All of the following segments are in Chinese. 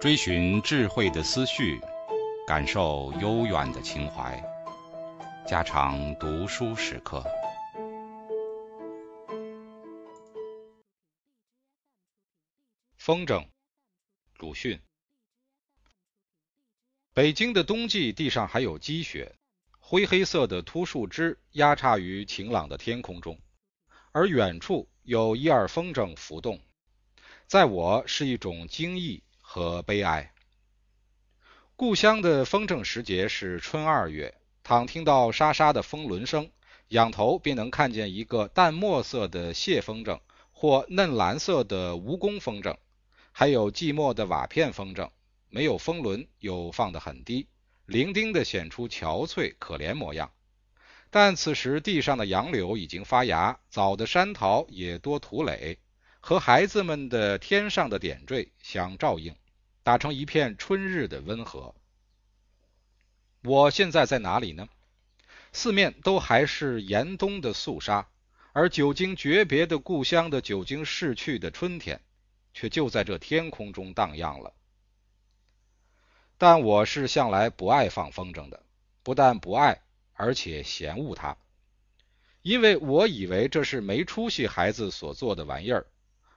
追寻智慧的思绪，感受悠远的情怀，家常读书时刻。风筝，鲁迅。北京的冬季地上还有积雪，灰黑色的秃树枝压插于晴朗的天空中，而远处有一二风筝浮动，在我是一种惊异。和悲哀。故乡的风筝时节是春二月，倘听到沙沙的风轮声，仰头便能看见一个淡墨色的蟹风筝，或嫩蓝色的蜈蚣风筝，还有寂寞的瓦片风筝，没有风轮，又放得很低，伶仃的显出憔悴可怜模样。但此时地上的杨柳已经发芽，早的山桃也多土垒，和孩子们的天上的点缀相照应。打成一片春日的温和。我现在在哪里呢？四面都还是严冬的肃杀，而久经诀别的故乡的久经逝去的春天，却就在这天空中荡漾了。但我是向来不爱放风筝的，不但不爱，而且嫌恶他，因为我以为这是没出息孩子所做的玩意儿。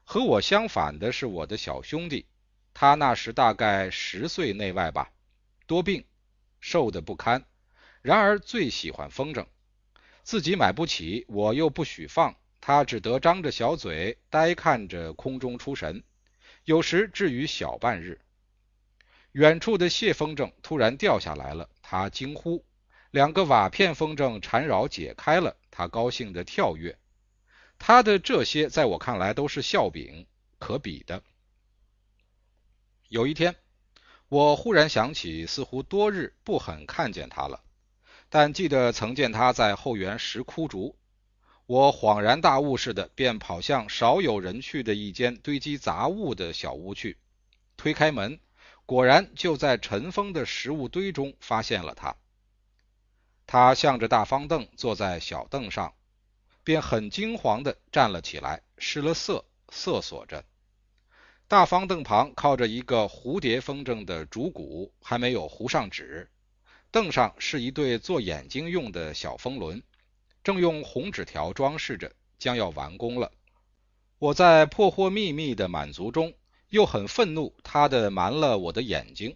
和我相反的是我的小兄弟。他那时大概十岁内外吧，多病，瘦得不堪。然而最喜欢风筝，自己买不起，我又不许放，他只得张着小嘴，呆看着空中出神。有时至于小半日。远处的谢风筝突然掉下来了，他惊呼；两个瓦片风筝缠绕解开了，他高兴地跳跃。他的这些在我看来都是笑柄，可比的。有一天，我忽然想起，似乎多日不很看见他了，但记得曾见他在后园拾枯竹。我恍然大悟似的，便跑向少有人去的一间堆积杂物的小屋去，推开门，果然就在尘封的食物堆中发现了他。他向着大方凳坐在小凳上，便很惊惶地站了起来，失了色，瑟索着。大方凳旁靠着一个蝴蝶风筝的竹骨，还没有糊上纸。凳上是一对做眼睛用的小风轮，正用红纸条装饰着，将要完工了。我在破获秘密的满足中，又很愤怒，他的瞒了我的眼睛，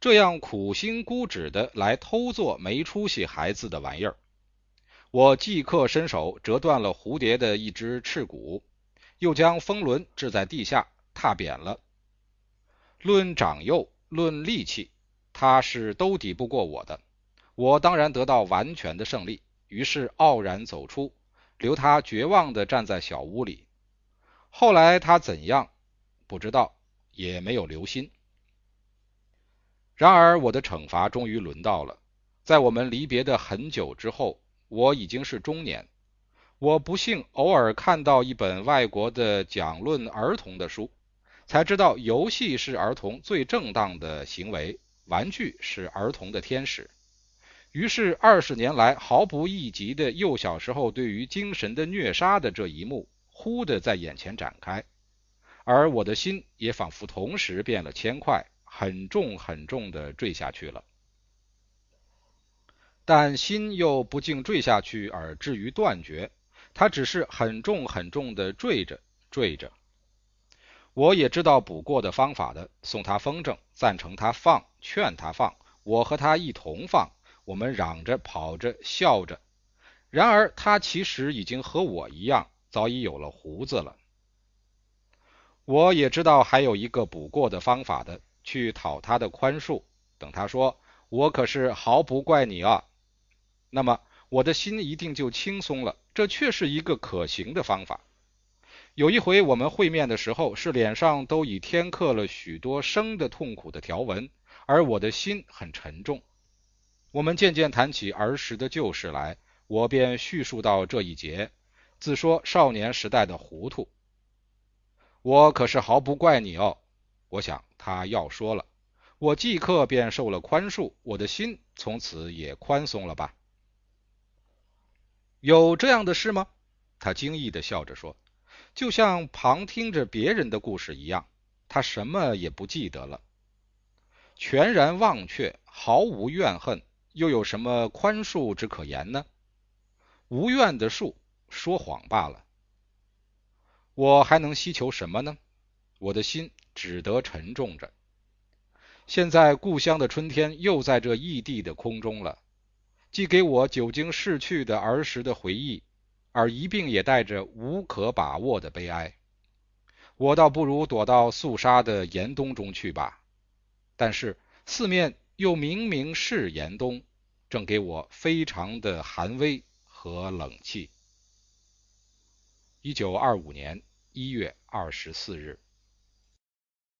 这样苦心孤诣的来偷做没出息孩子的玩意儿。我即刻伸手折断了蝴蝶的一只翅骨，又将风轮掷在地下。踏扁了。论长幼，论力气，他是都抵不过我的。我当然得到完全的胜利，于是傲然走出，留他绝望地站在小屋里。后来他怎样，不知道，也没有留心。然而我的惩罚终于轮到了。在我们离别的很久之后，我已经是中年。我不幸偶尔看到一本外国的讲论儿童的书。才知道游戏是儿童最正当的行为，玩具是儿童的天使。于是二十年来毫不意及的幼小时候对于精神的虐杀的这一幕，忽的在眼前展开，而我的心也仿佛同时变了铅块，很重很重的坠下去了。但心又不竟坠下去而至于断绝，它只是很重很重的坠着坠着。我也知道补过的方法的，送他风筝，赞成他放，劝他放，我和他一同放，我们嚷着跑着笑着。然而他其实已经和我一样，早已有了胡子了。我也知道还有一个补过的方法的，去讨他的宽恕，等他说我可是毫不怪你啊，那么我的心一定就轻松了。这却是一个可行的方法。有一回我们会面的时候，是脸上都已添刻了许多生的痛苦的条纹，而我的心很沉重。我们渐渐谈起儿时的旧事来，我便叙述到这一节，自说少年时代的糊涂。我可是毫不怪你哦。我想他要说了，我即刻便受了宽恕，我的心从此也宽松了吧？有这样的事吗？他惊异的笑着说。就像旁听着别人的故事一样，他什么也不记得了。全然忘却，毫无怨恨，又有什么宽恕之可言呢？无怨的恕，说谎罢了。我还能希求什么呢？我的心只得沉重着。现在故乡的春天又在这异地的空中了，既给我久经逝去的儿时的回忆，而一并也带着无可把握的悲哀。我倒不如躲到肃杀的严冬中去吧。但是四面又明明是严冬，正给我非常的寒威和冷气。一九二五年一月二十四日。